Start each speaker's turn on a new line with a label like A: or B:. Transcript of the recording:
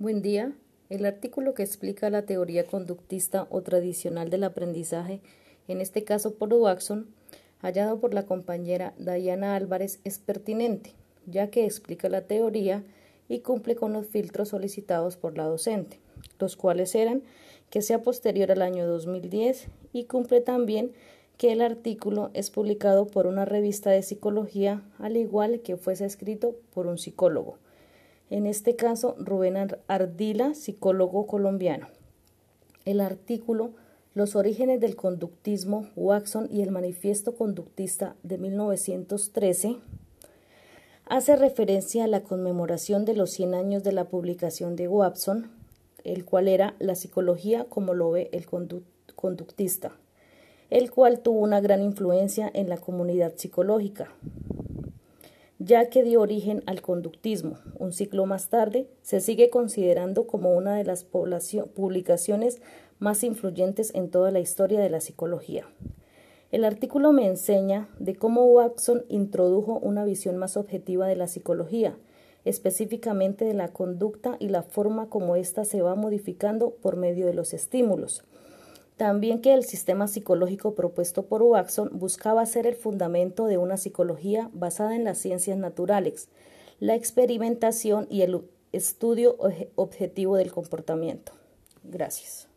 A: Buen día. El artículo que explica la teoría conductista o tradicional del aprendizaje, en este caso por Watson, hallado por la compañera Diana Álvarez, es pertinente, ya que explica la teoría y cumple con los filtros solicitados por la docente, los cuales eran que sea posterior al año 2010 y cumple también que el artículo es publicado por una revista de psicología, al igual que fuese escrito por un psicólogo en este caso Rubén Ardila, psicólogo colombiano. El artículo Los orígenes del conductismo, Watson y el manifiesto conductista de 1913 hace referencia a la conmemoración de los 100 años de la publicación de Watson, el cual era la psicología como lo ve el conductista, el cual tuvo una gran influencia en la comunidad psicológica, ya que dio origen al conductismo. Un ciclo más tarde se sigue considerando como una de las publicaciones más influyentes en toda la historia de la psicología. El artículo me enseña de cómo Watson introdujo una visión más objetiva de la psicología, específicamente de la conducta y la forma como ésta se va modificando por medio de los estímulos. También que el sistema psicológico propuesto por Watson buscaba ser el fundamento de una psicología basada en las ciencias naturales, la experimentación y el estudio objetivo del comportamiento. Gracias.